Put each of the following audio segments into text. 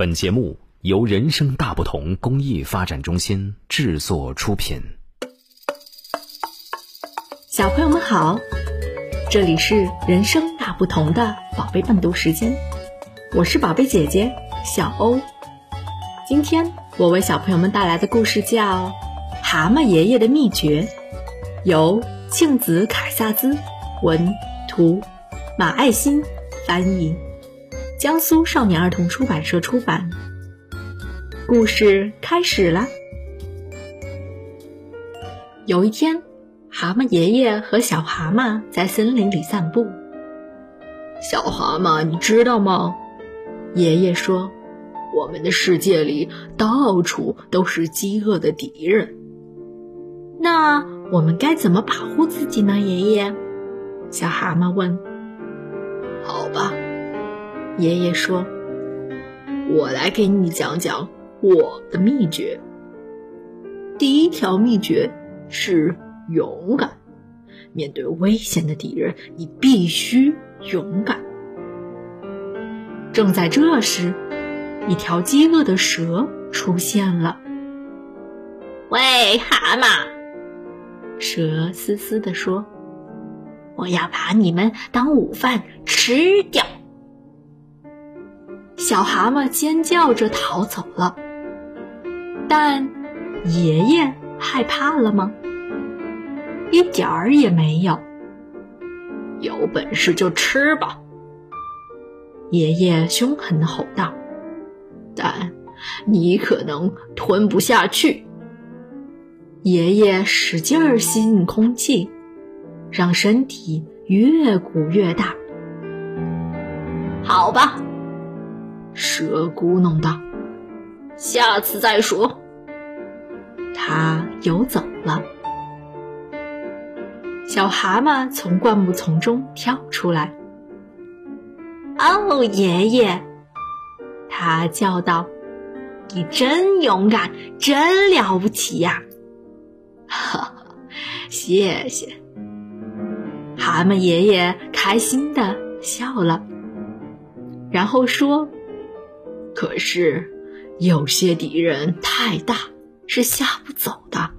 本节目由人生大不同公益发展中心制作出品。小朋友们好，这里是人生大不同的宝贝伴读时间，我是宝贝姐姐小欧。今天我为小朋友们带来的故事叫《蛤蟆爷爷的秘诀》，由庆子卡萨兹文图马爱心翻译。江苏少年儿童出版社出版。故事开始了。有一天，蛤蟆爷爷和小蛤蟆在森林里散步。小蛤蟆，你知道吗？爷爷说：“我们的世界里到处都是饥饿的敌人。那我们该怎么保护自己呢？”爷爷，小蛤蟆问。“。”爷爷说：“我来给你讲讲我的秘诀。第一条秘诀是勇敢。面对危险的敌人，你必须勇敢。”正在这时，一条饥饿的蛇出现了。“喂，蛤蟆！”蛇嘶嘶地说，“我要把你们当午饭吃掉。”小蛤蟆尖叫着逃走了，但爷爷害怕了吗？一点儿也没有。有本事就吃吧！爷爷凶狠的吼道。但你可能吞不下去。爷爷使劲儿吸进空气，让身体越鼓越大。好吧。蛇咕哝道：“下次再说。”他游走了。小蛤蟆从灌木丛中跳出来。“哦，爷爷！”他叫道，“你真勇敢，真了不起呀！”哈哈，谢谢。蛤蟆爷爷开心的笑了，然后说。可是，有些敌人太大，是下不走的。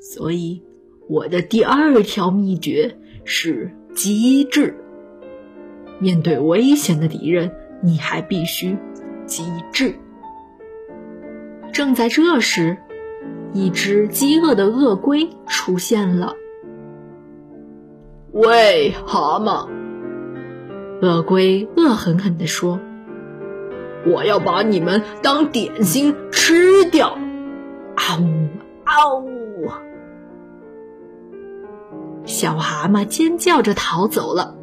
所以，我的第二条秘诀是机智。面对危险的敌人，你还必须机智。正在这时，一只饥饿的鳄龟出现了。“喂，蛤蟆！”鳄龟恶狠狠地说。我要把你们当点心吃掉！啊呜啊呜！小蛤蟆尖叫着逃走了，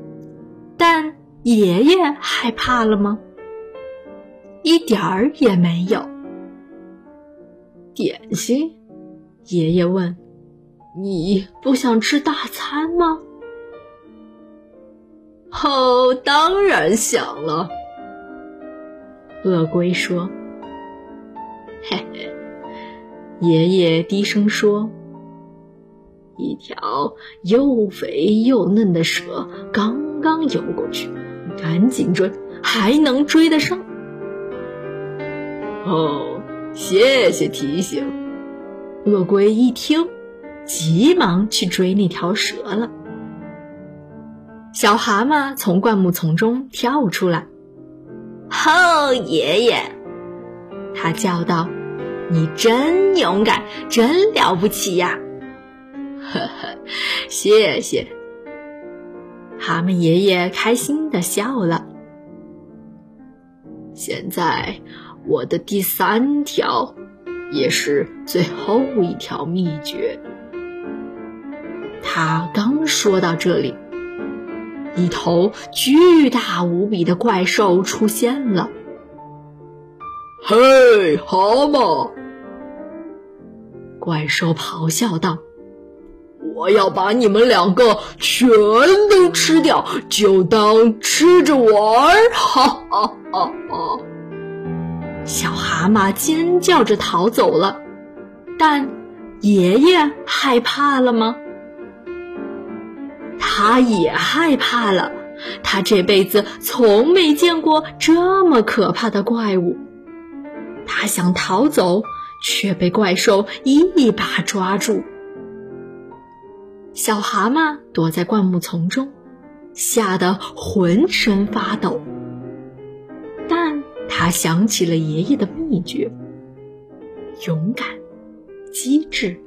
但爷爷害怕了吗？一点儿也没有。点心？爷爷问：“你不想吃大餐吗？”哦，当然想了。鳄龟说：“嘿嘿。”爷爷低声说：“一条又肥又嫩的蛇刚刚游过去，赶紧追，还能追得上。”哦，谢谢提醒。鳄龟一听，急忙去追那条蛇了。小蛤蟆从灌木丛中跳出来。哦，爷爷，他叫道：“你真勇敢，真了不起呀！”呵呵，谢谢。蛤蟆爷爷开心的笑了。现在，我的第三条，也是最后一条秘诀。他刚说到这里。一头巨大无比的怪兽出现了。嘿，蛤蟆！怪兽咆哮道：“我要把你们两个全都吃掉，就当吃着玩儿！”哈哈哈哈！小蛤蟆尖叫着逃走了，但爷爷害怕了吗？他也害怕了，他这辈子从没见过这么可怕的怪物，他想逃走，却被怪兽一把抓住。小蛤蟆躲在灌木丛中，吓得浑身发抖。但他想起了爷爷的秘诀：勇敢、机智，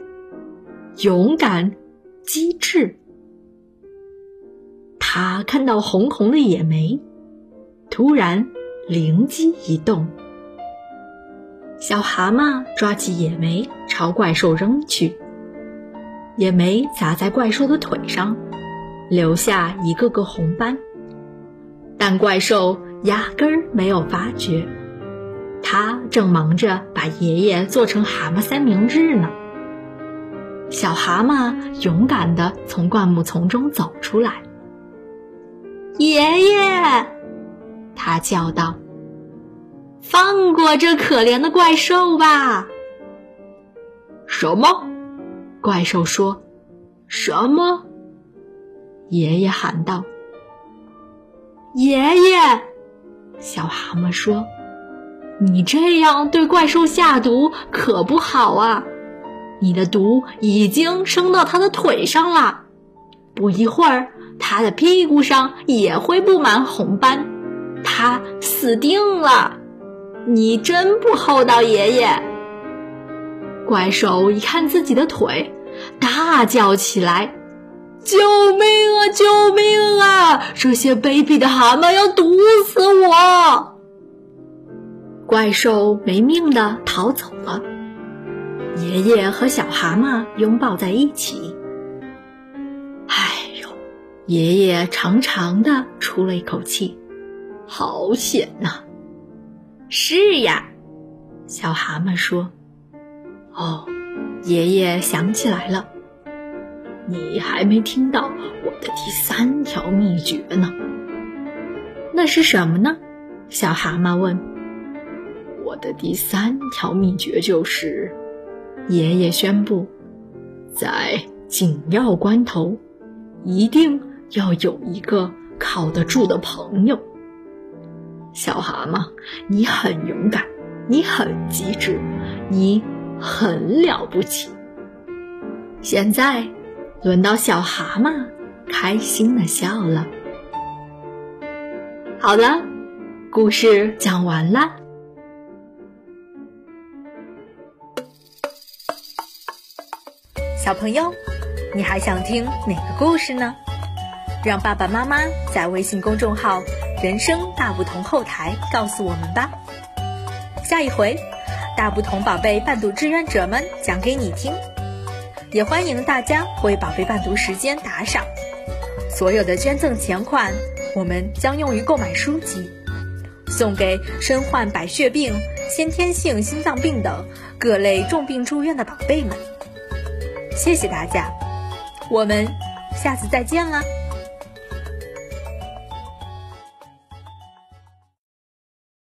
勇敢、机智。他看到红红的野莓，突然灵机一动。小蛤蟆抓起野莓朝怪兽扔去。野莓砸在怪兽的腿上，留下一个个红斑。但怪兽压根儿没有发觉，他正忙着把爷爷做成蛤蟆三明治呢。小蛤蟆勇敢地从灌木丛中走出来。爷爷，他叫道：“放过这可怜的怪兽吧！”什么？怪兽说：“什么？”爷爷喊道：“爷爷！”小蛤蟆说：“你这样对怪兽下毒可不好啊！你的毒已经升到他的腿上了，不一会儿，他的屁股上也会布满红斑，他死定了！你真不厚道，爷爷！”怪兽一看自己的腿，大叫起来：“救命啊！救命啊！这些卑鄙的蛤蟆要毒死我！”怪兽没命的逃走了。爷爷和小蛤蟆拥抱在一起。爷爷长长的出了一口气，好险呐！是呀，小蛤蟆说。哦，爷爷想起来了，你还没听到我的第三条秘诀呢。那是什么呢？小蛤蟆问。我的第三条秘诀就是，爷爷宣布，在紧要关头，一定要有一个靠得住的朋友。小蛤蟆，你很勇敢，你很机智，你。很了不起。现在，轮到小蛤蟆开心的笑了。好了，故事讲完了。小朋友，你还想听哪个故事呢？让爸爸妈妈在微信公众号“人生大不同”后台告诉我们吧。下一回。大不同宝贝伴读志愿者们讲给你听，也欢迎大家为宝贝伴读时间打赏。所有的捐赠钱款，我们将用于购买书籍，送给身患白血病、先天性心脏病等各类重病住院的宝贝们。谢谢大家，我们下次再见了。